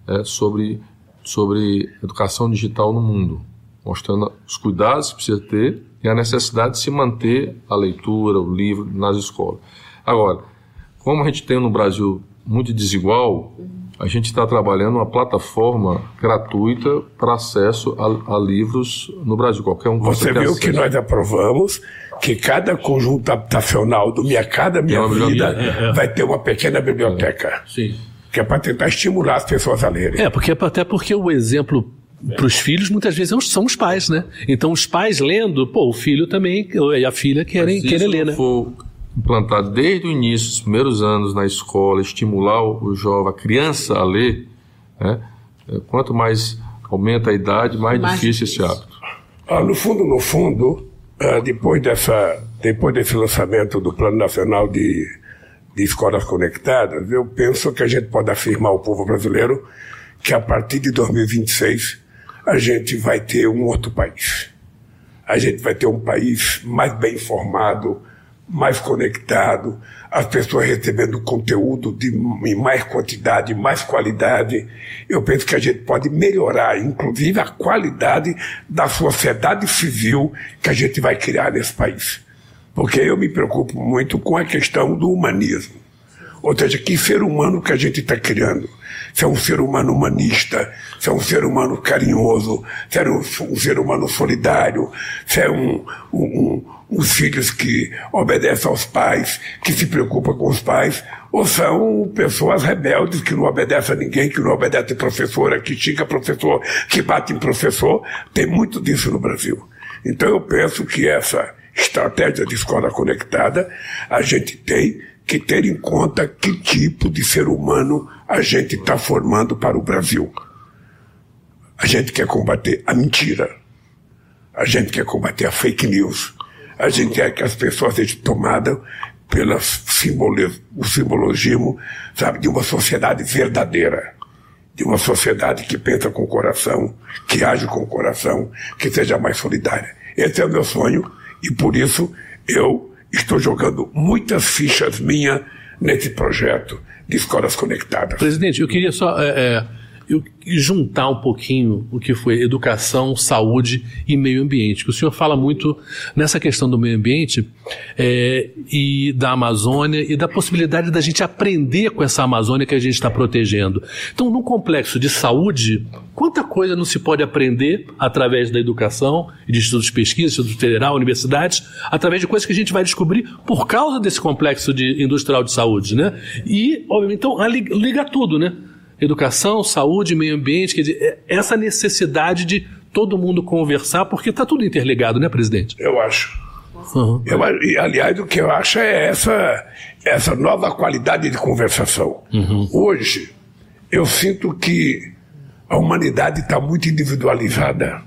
é, sobre, sobre educação digital no mundo, mostrando os cuidados que precisa ter e a necessidade de se manter a leitura, o livro nas escolas. Agora, como a gente tem no Brasil muito desigual, a gente está trabalhando uma plataforma gratuita para acesso a, a, livros no Brasil. Qualquer um Você viu acesso. que nós aprovamos que cada conjunto habitacional do Minha Casa Minha Vida é, é. vai ter uma pequena biblioteca. Sim. Que é para tentar estimular as pessoas a lerem. É, porque, até porque o exemplo para os filhos muitas vezes são os pais, né? Então os pais lendo, pô, o filho também e a filha querem, querem ler, né? For implantar desde o início, os primeiros anos na escola, estimular o jovem, a criança a ler, né? É, quanto mais aumenta a idade, mais, mais difícil, difícil, esse hábito. Ah, no fundo, no fundo, depois, dessa, depois desse lançamento do Plano Nacional de, de Escolas Conectadas, eu penso que a gente pode afirmar ao povo brasileiro que a partir de 2026 a gente vai ter um outro país. A gente vai ter um país mais bem informado, mais conectado, as pessoas recebendo conteúdo de, em mais quantidade, mais qualidade. Eu penso que a gente pode melhorar, inclusive, a qualidade da sociedade civil que a gente vai criar nesse país. Porque eu me preocupo muito com a questão do humanismo. Ou seja, que ser humano que a gente está criando. Se é um ser humano humanista, se é um ser humano carinhoso, se é um, um ser humano solidário, se é um, um os filhos que obedecem aos pais, que se preocupam com os pais, ou são pessoas rebeldes que não obedecem a ninguém, que não obedecem professora, que xinga professor, que bate em professor. Tem muito disso no Brasil. Então eu penso que essa estratégia de escola conectada, a gente tem que ter em conta que tipo de ser humano a gente está formando para o Brasil. A gente quer combater a mentira. A gente quer combater a fake news a gente quer que as pessoas sejam tomadas pelo simbologismo, sabe, de uma sociedade verdadeira, de uma sociedade que pensa com o coração, que age com o coração, que seja mais solidária. Esse é o meu sonho e por isso eu estou jogando muitas fichas minhas nesse projeto de escolas conectadas. Presidente, eu queria só é, é eu juntar um pouquinho o que foi educação, saúde e meio ambiente. O senhor fala muito nessa questão do meio ambiente é, e da Amazônia e da possibilidade da gente aprender com essa Amazônia que a gente está protegendo. Então, no complexo de saúde, quanta coisa não se pode aprender através da educação de estudos de pesquisa, Instituto Federal, universidades, através de coisas que a gente vai descobrir por causa desse complexo de industrial de saúde, né? E, obviamente, então, liga tudo, né? Educação, saúde, meio ambiente, quer dizer, é essa necessidade de todo mundo conversar, porque está tudo interligado, né, presidente? Eu acho. Uhum. Eu, e, aliás, o que eu acho é essa, essa nova qualidade de conversação. Uhum. Hoje, eu sinto que a humanidade está muito individualizada.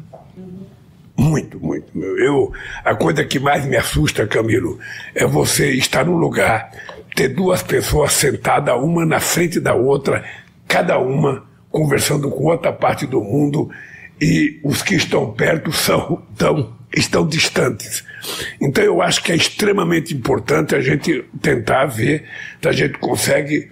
Muito, muito. Eu, a coisa que mais me assusta, Camilo, é você estar num lugar, ter duas pessoas sentadas, uma na frente da outra, cada uma conversando com outra parte do mundo e os que estão perto são tão, estão distantes. Então eu acho que é extremamente importante a gente tentar ver se a gente consegue,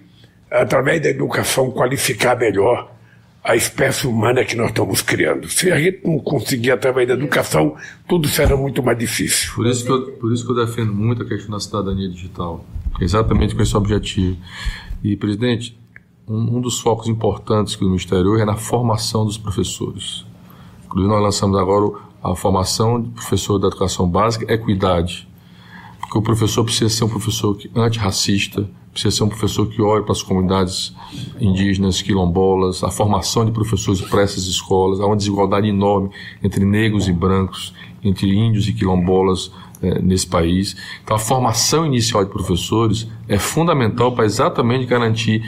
através da educação, qualificar melhor a espécie humana que nós estamos criando. Se a gente não conseguir através da educação, tudo será muito mais difícil. Por isso que eu, por isso que eu defendo muito a questão da cidadania digital, exatamente com esse objetivo E, presidente, um, um dos focos importantes que o Ministério é na formação dos professores. Inclusive, nós lançamos agora a formação de professor da educação básica, equidade. Porque o professor precisa ser um professor antirracista, precisa ser um professor que olhe para as comunidades indígenas, quilombolas, a formação de professores para essas escolas, há uma desigualdade enorme entre negros e brancos, entre índios e quilombolas é, nesse país. Então, a formação inicial de professores é fundamental para exatamente garantir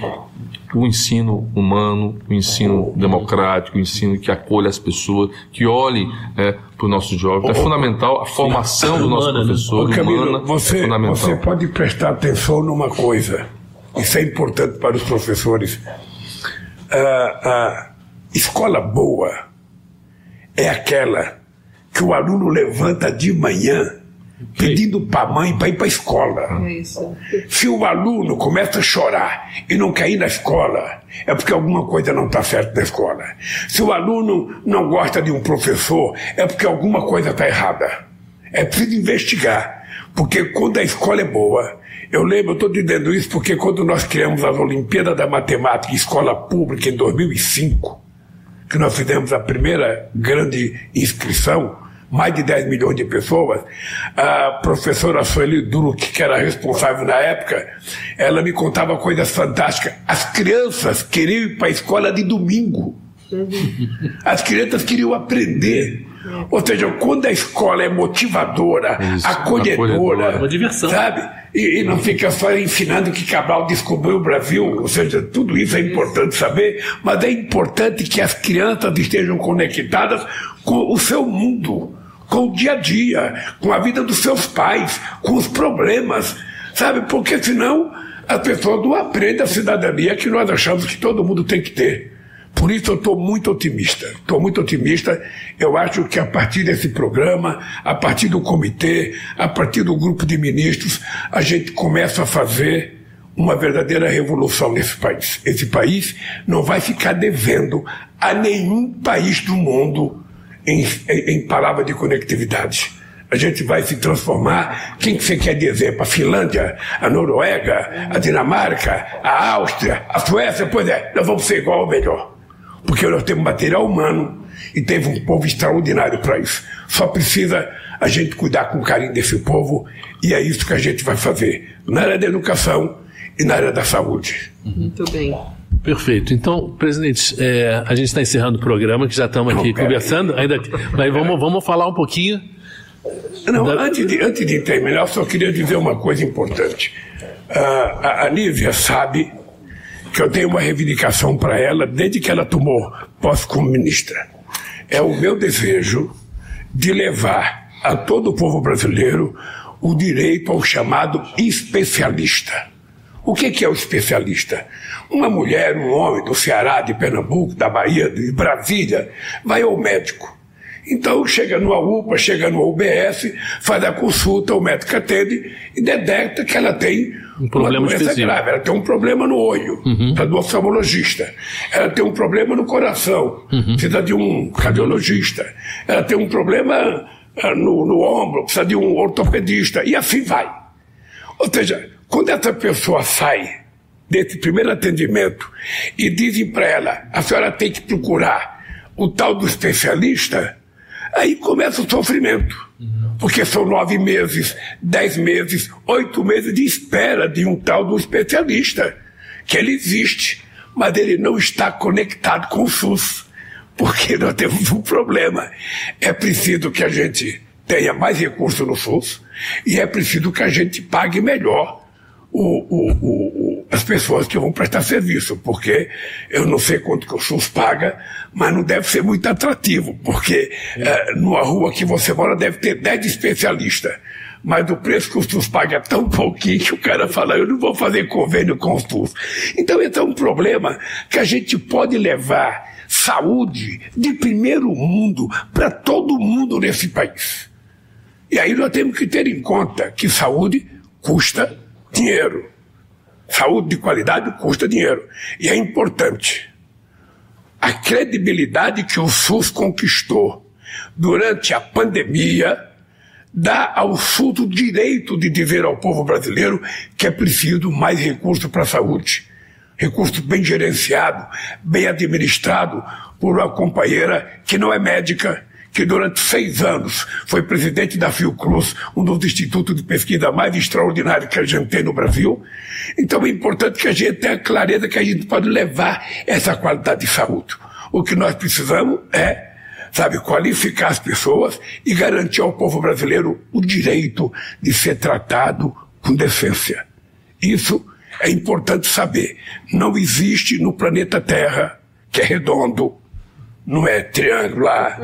o ensino humano, o ensino democrático, o ensino que acolhe as pessoas, que olhe é, para o nosso jovem. Então, é fundamental a formação do nosso né? professor. Ô, Camilo, humana, você, é você pode prestar atenção numa coisa, isso é importante para os professores. A, a escola boa é aquela que o aluno levanta de manhã pedindo para a mãe para ir para a escola. É isso. Se o aluno começa a chorar e não quer ir na escola, é porque alguma coisa não está certa na escola. Se o aluno não gosta de um professor, é porque alguma coisa está errada. É preciso investigar, porque quando a escola é boa, eu lembro, eu estou dizendo isso porque quando nós criamos as Olimpíadas da Matemática em Escola Pública em 2005, que nós fizemos a primeira grande inscrição, mais de 10 milhões de pessoas, a professora Sueli Duruc, que era responsável na época, ela me contava coisas fantásticas. As crianças queriam ir para a escola de domingo. As crianças queriam aprender. Ou seja, quando a escola é motivadora, Isso, acolhedora, uma diversão. sabe? E, e, não fica só ensinando que Cabral descobriu o Brasil, ou seja, tudo isso é importante saber, mas é importante que as crianças estejam conectadas com o seu mundo com o dia a dia, com a vida dos seus pais, com os problemas, sabe? Porque senão a pessoa não aprende a cidadania que nós achamos que todo mundo tem que ter. Por isso eu estou muito otimista. Estou muito otimista. Eu acho que a partir desse programa, a partir do comitê, a partir do grupo de ministros, a gente começa a fazer uma verdadeira revolução nesse país. Esse país não vai ficar devendo a nenhum país do mundo em, em palavra de conectividade. A gente vai se transformar. Quem que você quer de exemplo? A Finlândia, a Noruega, a Dinamarca, a Áustria, a Suécia? Pois é, nós vamos ser igual ou melhor. Porque nós temos material humano e teve um povo extraordinário para isso. Só precisa a gente cuidar com carinho desse povo e é isso que a gente vai fazer na área da educação e na área da saúde. Muito bem. Perfeito. Então, presidente, é, a gente está encerrando o programa, que já estamos aqui Não, conversando. Ainda, mas vamos, vamos falar um pouquinho. Não, da... antes, de, antes de terminar, só queria dizer uma coisa importante. Uh, a, a Nívia sabe que eu tenho uma reivindicação para ela desde que ela tomou posse como ministra. É o meu desejo de levar a todo o povo brasileiro o direito ao chamado especialista. O que, que é o especialista? Uma mulher, um homem do Ceará, de Pernambuco, da Bahia, de Brasília, vai ao médico. Então chega no UPA, chega no UBS, faz a consulta, o médico atende e detecta que ela tem um problema uma doença grave. Ela tem um problema no olho, uhum. do oftalmologista. Ela tem um problema no coração, uhum. precisa de um cardiologista. Ela tem um problema ah, no, no ombro, precisa de um ortopedista. E assim vai. Ou seja, quando essa pessoa sai desse primeiro atendimento e dizem para ela, a senhora tem que procurar o tal do especialista, aí começa o sofrimento. Porque são nove meses, dez meses, oito meses de espera de um tal do especialista, que ele existe, mas ele não está conectado com o SUS. Porque nós temos um problema. É preciso que a gente tenha mais recursos no SUS e é preciso que a gente pague melhor o, o, o, as pessoas que vão prestar serviço, porque eu não sei quanto que o SUS paga, mas não deve ser muito atrativo, porque é, numa rua que você mora deve ter 10 especialistas. Mas o preço que o SUS paga é tão pouquinho que o cara fala, eu não vou fazer convênio com o SUS. Então esse é um problema que a gente pode levar saúde de primeiro mundo para todo mundo nesse país. E aí nós temos que ter em conta que saúde custa dinheiro. Saúde de qualidade custa dinheiro. E é importante. A credibilidade que o SUS conquistou durante a pandemia dá ao SUS o direito de dizer ao povo brasileiro que é preciso mais recurso para a saúde. recurso bem gerenciado, bem administrado por uma companheira que não é médica, que durante seis anos foi presidente da Fiocruz, um dos institutos de pesquisa mais extraordinários que a gente tem no Brasil. Então é importante que a gente tenha clareza que a gente pode levar essa qualidade de saúde. O que nós precisamos é, sabe, qualificar as pessoas e garantir ao povo brasileiro o direito de ser tratado com decência. Isso é importante saber. Não existe no planeta Terra, que é redondo, não é triangular,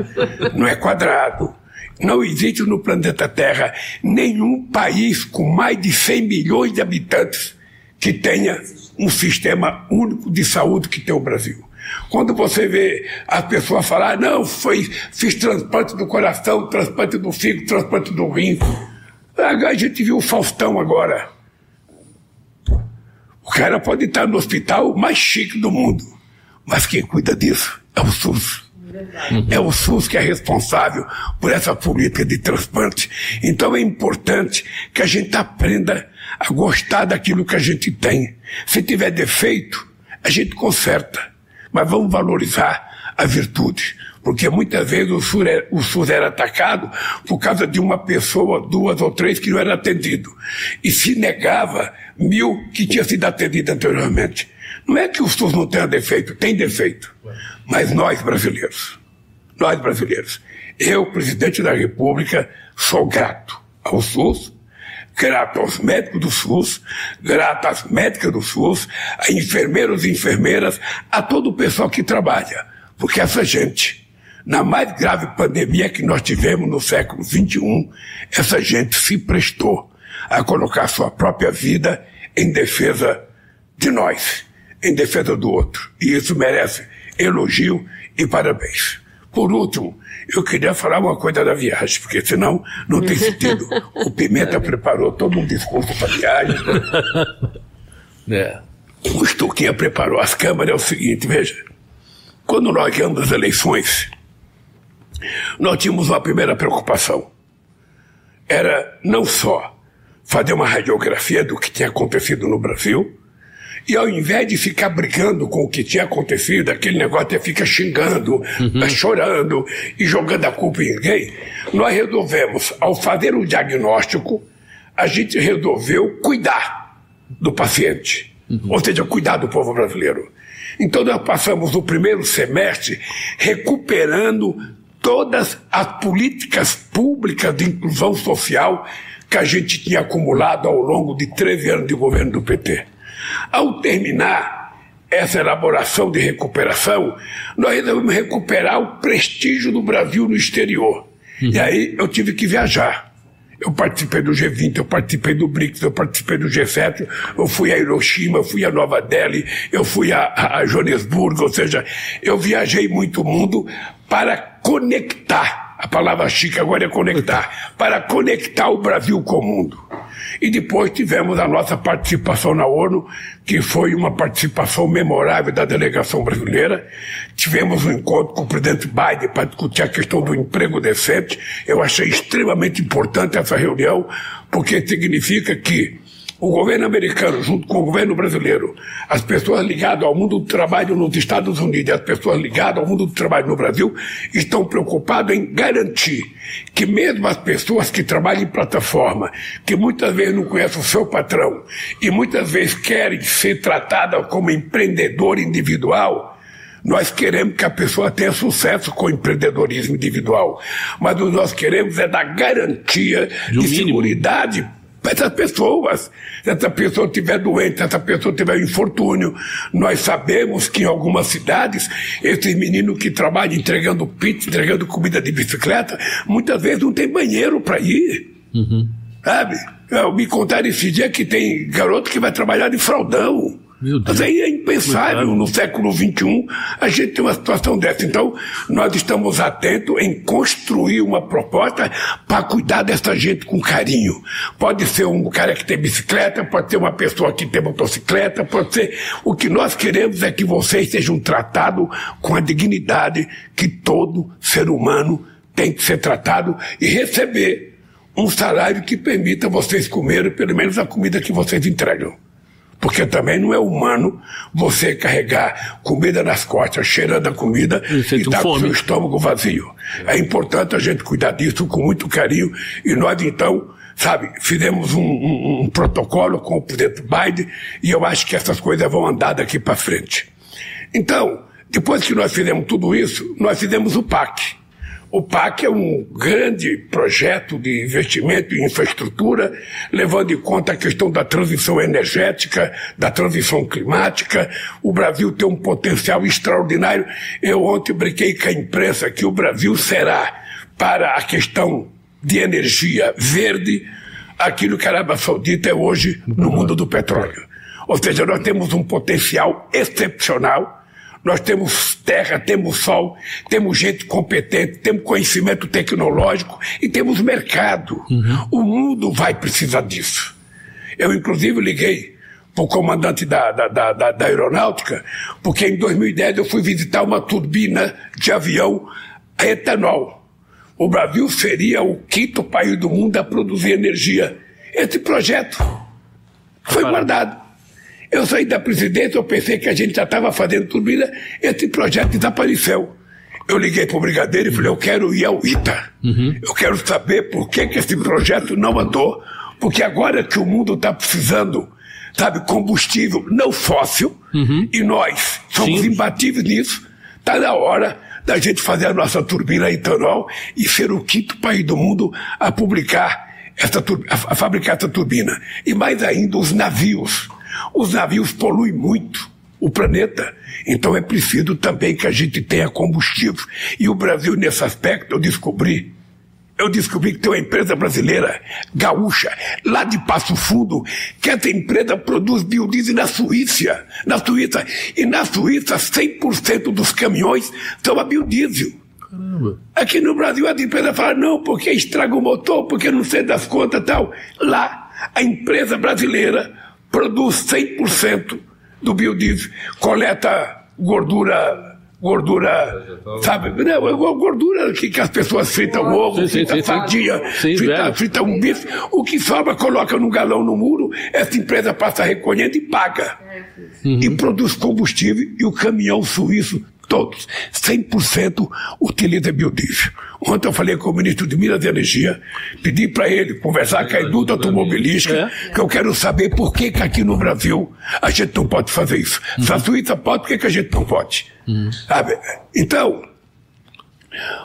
não é quadrado. Não existe no planeta Terra nenhum país com mais de 100 milhões de habitantes que tenha um sistema único de saúde que tem o Brasil. Quando você vê as pessoas falar, não, foi, fiz transplante do coração, transplante do fígado, transplante do rim. A gente viu o Faustão agora. O cara pode estar no hospital mais chique do mundo, mas quem cuida disso é o SUS. É o SUS que é responsável por essa política de transplante. Então é importante que a gente aprenda a gostar daquilo que a gente tem. Se tiver defeito, a gente conserta. Mas vamos valorizar a virtude. Porque muitas vezes o SUS, era, o SUS era atacado por causa de uma pessoa, duas ou três que não era atendido. E se negava mil que tinha sido atendido anteriormente. Não é que o SUS não tenha defeito, tem defeito. Mas nós brasileiros, nós brasileiros, eu, presidente da República, sou grato ao SUS, grato aos médicos do SUS, grato às médicas do SUS, a enfermeiros e enfermeiras, a todo o pessoal que trabalha. Porque essa gente, na mais grave pandemia que nós tivemos no século XXI, essa gente se prestou a colocar sua própria vida em defesa de nós, em defesa do outro. E isso merece elogio e parabéns. Por último, eu queria falar uma coisa da viagem, porque senão não tem sentido. O Pimenta preparou todo um discurso para a viagem. É. O Estuquinha preparou as câmaras. É o seguinte, veja. Quando nós ganhamos as eleições, nós tínhamos uma primeira preocupação. Era não só fazer uma radiografia do que tinha acontecido no Brasil, e ao invés de ficar brigando com o que tinha acontecido, aquele negócio de ficar xingando, uhum. chorando e jogando a culpa em ninguém, nós resolvemos, ao fazer o diagnóstico, a gente resolveu cuidar do paciente. Uhum. Ou seja, cuidar do povo brasileiro. Então nós passamos o primeiro semestre recuperando todas as políticas públicas de inclusão social que a gente tinha acumulado ao longo de 13 anos de governo do PT. Ao terminar essa elaboração de recuperação, nós resolvemos recuperar o prestígio do Brasil no exterior. Uhum. E aí eu tive que viajar. Eu participei do G20, eu participei do BRICS, eu participei do G7, eu fui a Hiroshima, eu fui a Nova Delhi, eu fui a, a Joanesburgo, ou seja, eu viajei muito o mundo para conectar, a palavra chique agora é conectar, para conectar o Brasil com o mundo. E depois tivemos a nossa participação na ONU, que foi uma participação memorável da delegação brasileira. Tivemos um encontro com o presidente Biden para discutir a questão do emprego decente. Eu achei extremamente importante essa reunião, porque significa que o governo americano, junto com o governo brasileiro, as pessoas ligadas ao mundo do trabalho nos Estados Unidos e as pessoas ligadas ao mundo do trabalho no Brasil, estão preocupados em garantir que mesmo as pessoas que trabalham em plataforma, que muitas vezes não conhecem o seu patrão e muitas vezes querem ser tratadas como empreendedor individual, nós queremos que a pessoa tenha sucesso com o empreendedorismo individual, mas o que nós queremos é dar garantia de, um de segurança essas pessoas. Se essa pessoa estiver doente, se essa pessoa tiver infortúnio, nós sabemos que em algumas cidades, esses meninos que trabalham entregando pizza, entregando comida de bicicleta, muitas vezes não tem banheiro para ir. Uhum. Sabe? Eu me contaram esse dia que tem garoto que vai trabalhar de fraldão. Mas aí é impensável no século XXI a gente ter uma situação dessa. Então, nós estamos atentos em construir uma proposta para cuidar dessa gente com carinho. Pode ser um cara que tem bicicleta, pode ser uma pessoa que tem motocicleta, pode ser. O que nós queremos é que vocês sejam tratados com a dignidade que todo ser humano tem que ser tratado e receber um salário que permita vocês comerem pelo menos a comida que vocês entregam. Porque também não é humano você carregar comida nas costas, cheirando a comida e estar tá com seu estômago vazio. É importante a gente cuidar disso com muito carinho e nós então sabe, fizemos um, um, um, protocolo com o presidente Biden e eu acho que essas coisas vão andar daqui para frente. Então, depois que nós fizemos tudo isso, nós fizemos o PAC. O PAC é um grande projeto de investimento em infraestrutura, levando em conta a questão da transição energética, da transição climática. O Brasil tem um potencial extraordinário. Eu ontem brinquei com a imprensa que o Brasil será, para a questão de energia verde, aquilo que a Arábia Saudita é hoje no mundo do petróleo. Ou seja, nós temos um potencial excepcional nós temos terra, temos sol, temos gente competente, temos conhecimento tecnológico e temos mercado. Uhum. O mundo vai precisar disso. Eu, inclusive, liguei para o comandante da, da, da, da, aeronáutica, porque em 2010 eu fui visitar uma turbina de avião a etanol. O Brasil seria o quinto país do mundo a produzir energia. Esse projeto foi guardado. Eu saí da presidência, eu pensei que a gente já estava fazendo turbina, esse projeto desapareceu. Eu liguei para o Brigadeiro e falei, eu quero ir ao ITA. Uhum. Eu quero saber por que, que esse projeto não andou, porque agora que o mundo está precisando, sabe, combustível não fóssil, uhum. e nós somos Sim. imbatíveis nisso, está na hora da gente fazer a nossa turbina etanol e ser o quinto país do mundo a publicar essa, a fabricar essa turbina. E mais ainda, os navios os navios poluem muito o planeta. Então é preciso também que a gente tenha combustível. E o Brasil, nesse aspecto, eu descobri. Eu descobri que tem uma empresa brasileira, gaúcha, lá de Passo Fundo, que essa empresa produz biodiesel na Suíça. Na Suíça. E na Suíça, 100% dos caminhões são a biodiesel. Caramba. Aqui no Brasil, a empresa fala, não, porque estraga o motor, porque não sei das contas tal. Lá, a empresa brasileira produz 100% do biodiesel, coleta gordura gordura, sabe? Não, é gordura que, que as pessoas fritam ovo, sim, fritam sardinha, fritam, fritam um bife. O que sobra, coloca num galão no muro, essa empresa passa recolhendo e paga. Uhum. E produz combustível e o caminhão suíço todos, 100% utiliza biodiesel. Ontem eu falei com o ministro de Minas e Energia, pedi para ele conversar com a indústria automobilística, é. que eu quero saber por que, que aqui no Brasil a gente não pode fazer isso. Uhum. Se a Suíça pode, por que, que a gente não pode? Uhum. Sabe? Então,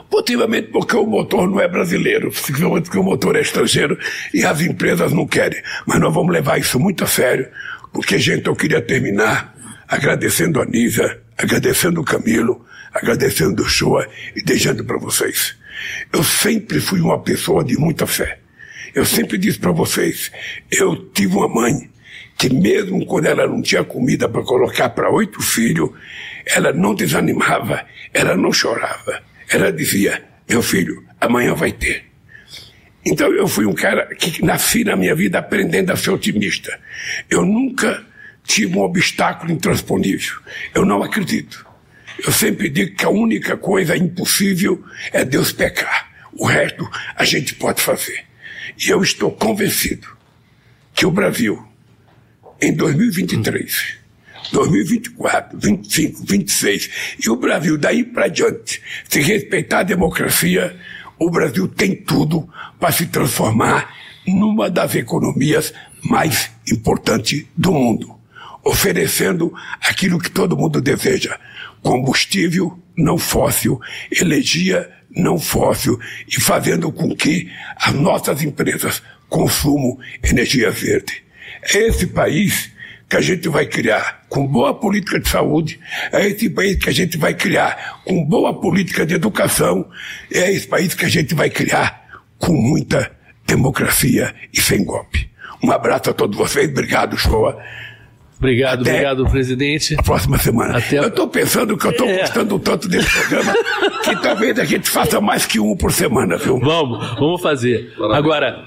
possivelmente porque o motor não é brasileiro, possivelmente porque o motor é estrangeiro e as empresas não querem. Mas nós vamos levar isso muito a sério, porque, gente, eu queria terminar agradecendo a Nisa agradecendo o Camilo, agradecendo o Shoa e deixando para vocês. Eu sempre fui uma pessoa de muita fé. Eu sempre disse para vocês, eu tive uma mãe que mesmo quando ela não tinha comida para colocar para oito filhos, ela não desanimava, ela não chorava. Ela dizia, meu filho, amanhã vai ter. Então eu fui um cara que nasci na minha vida aprendendo a ser otimista. Eu nunca tive um obstáculo intransponível. Eu não acredito. Eu sempre digo que a única coisa impossível é Deus pecar. O resto a gente pode fazer. E eu estou convencido que o Brasil, em 2023, 2024, 25, 26, e o Brasil daí para diante, se respeitar a democracia, o Brasil tem tudo para se transformar numa das economias mais importantes do mundo oferecendo aquilo que todo mundo deseja: combustível não fóssil, energia não fóssil e fazendo com que as nossas empresas consumam energia verde. É esse país que a gente vai criar com boa política de saúde, é esse país que a gente vai criar com boa política de educação, é esse país que a gente vai criar com muita democracia e sem golpe. Um abraço a todos vocês, obrigado, Shoa. Obrigado, Até obrigado, presidente. A próxima semana. Até Eu estou pensando que eu estou é. gostando tanto desse programa que talvez a gente faça mais que um por semana, viu? Vamos, vamos fazer. Parabéns. Agora,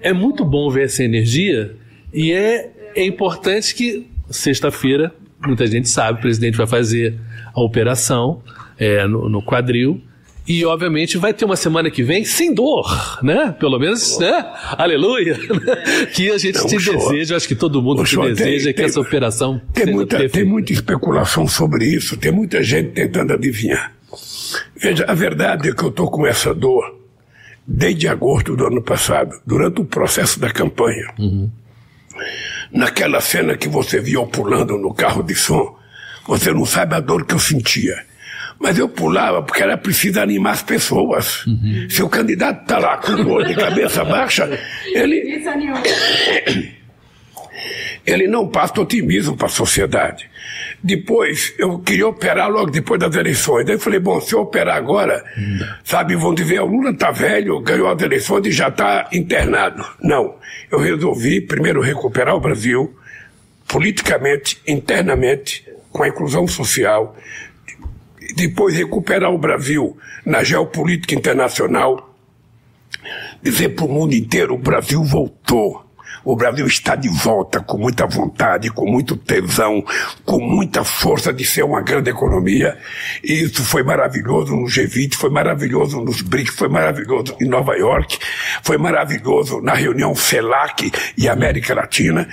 é muito bom ver essa energia e é, é importante que sexta-feira, muita gente sabe, o presidente vai fazer a operação é, no, no quadril E, obviamente, vai ter uma semana que vem sem dor, né? Pelo menos, né? Aleluia! que a gente Não, te show. deseja, acho que todo mundo O te deseja tem- que tem- essa operação Tem seja muita, perfeita. tem muita especulação sobre isso, tem muita gente tentando adivinhar. Veja, a verdade é que eu estou com essa dor desde agosto do ano passado, durante o processo da campanha. Naquela cena que você viu pulando no carro de som, você não sabe a dor que eu sentia. Mas eu pulava porque era preciso animar as pessoas. Se o candidato está lá com dor de cabeça baixa, ele, ele não passa otimismo para a sociedade. Depois, eu queria operar logo depois das eleições. Daí eu falei, bom, se eu operar agora, sabe, vão dizer, o Lula está velho, ganhou as eleições e já está internado. Não. Eu resolvi primeiro recuperar o Brasil, politicamente, internamente, com a inclusão social, depois recuperar o Brasil na geopolítica internacional, dizer para o mundo inteiro: o Brasil voltou. O Brasil está de volta com muita vontade, com muito tesão, com muita força de ser uma grande economia. E isso foi maravilhoso no G20, foi maravilhoso nos BRICS, foi maravilhoso em Nova York, foi maravilhoso na reunião CELAC e América Latina.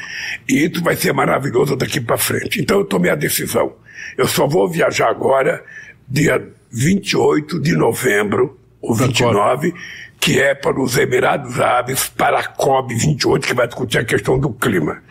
E isso vai ser maravilhoso daqui para frente. Então eu tomei a decisão. Eu só vou viajar agora, dia 28 de novembro, ou 29, que é para os Emirados Árabes, para a COP28, que vai discutir a questão do clima.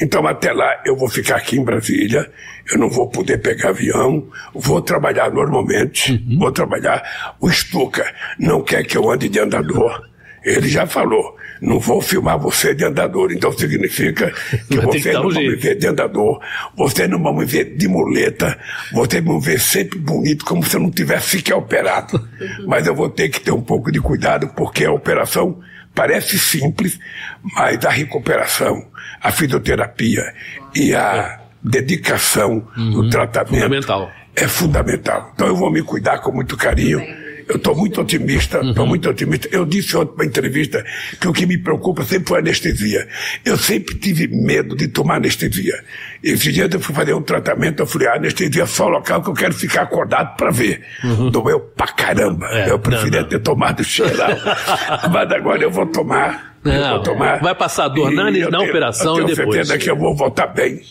Então, até lá, eu vou ficar aqui em Brasília, eu não vou poder pegar avião, vou trabalhar normalmente, vou trabalhar. O Stuka não quer que eu ande de andador. Ele já falou, não vou filmar você de andador, então significa que você dar um não vai me ver de andador, você não vai me ver de muleta, você vai me ver sempre bonito, como se eu não tivesse sequer operado. Mas eu vou ter que ter um pouco de cuidado, porque a operação parece simples, mas a recuperação, a fisioterapia e a dedicação no tratamento Fundamental. é fundamental. Então eu vou me cuidar com muito carinho. Eu estou muito otimista, estou muito otimista. Eu disse ontem numa entrevista que o que me preocupa sempre foi a anestesia. Eu sempre tive medo de tomar anestesia. Esse dia eu fui fazer um tratamento, eu falei, a anestesia é só local que eu quero ficar acordado para ver. Doeu pra caramba. É, eu preferia não, não. ter tomado geral. Mas agora eu vou tomar. eu Não, vou tomar. vai passar a dor E na- eu na tenho- operação eu e tenho depois. certeza que eu vou voltar bem.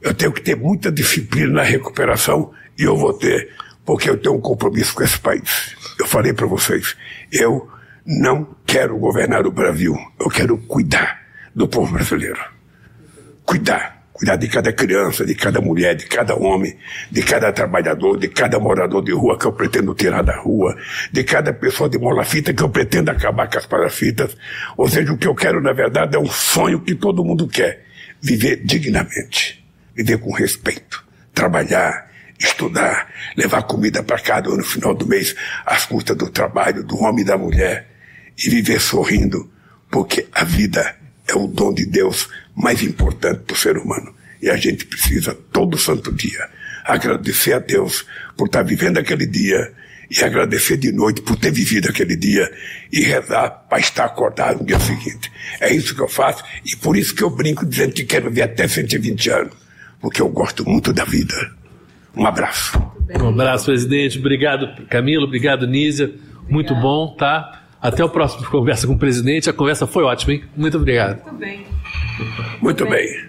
Eu tenho que ter muita disciplina na recuperação e eu vou ter, porque eu tenho um compromisso com esse país. Eu falei para vocês, eu não quero governar o Brasil, eu quero cuidar do povo brasileiro. Cuidar. Cuidar de cada criança, de cada mulher, de cada homem, de cada trabalhador, de cada morador de rua que eu pretendo tirar da rua, de cada pessoa de mola-fita que eu pretendo acabar com as parafitas. Ou seja, o que eu quero, na verdade, é um sonho que todo mundo quer. Viver dignamente, viver com respeito, trabalhar, estudar, levar comida para cada um no final do mês, às custas do trabalho, do homem e da mulher, e viver sorrindo, porque a vida é o dom de Deus mais importante para o ser humano. E a gente precisa, todo santo dia, agradecer a Deus por estar vivendo aquele dia e agradecer de noite por ter vivido aquele dia e rezar para estar acordado no dia seguinte. É isso que eu faço e por isso que eu brinco dizendo que quero viver até 120 anos, porque eu gosto muito da vida. Um abraço. Um abraço, presidente. Obrigado, Camilo. Obrigado, Nízia. Muito bom, tá? Até o próximo Conversa com o Presidente. A conversa foi ótima, hein? Muito obrigado. Muito bem.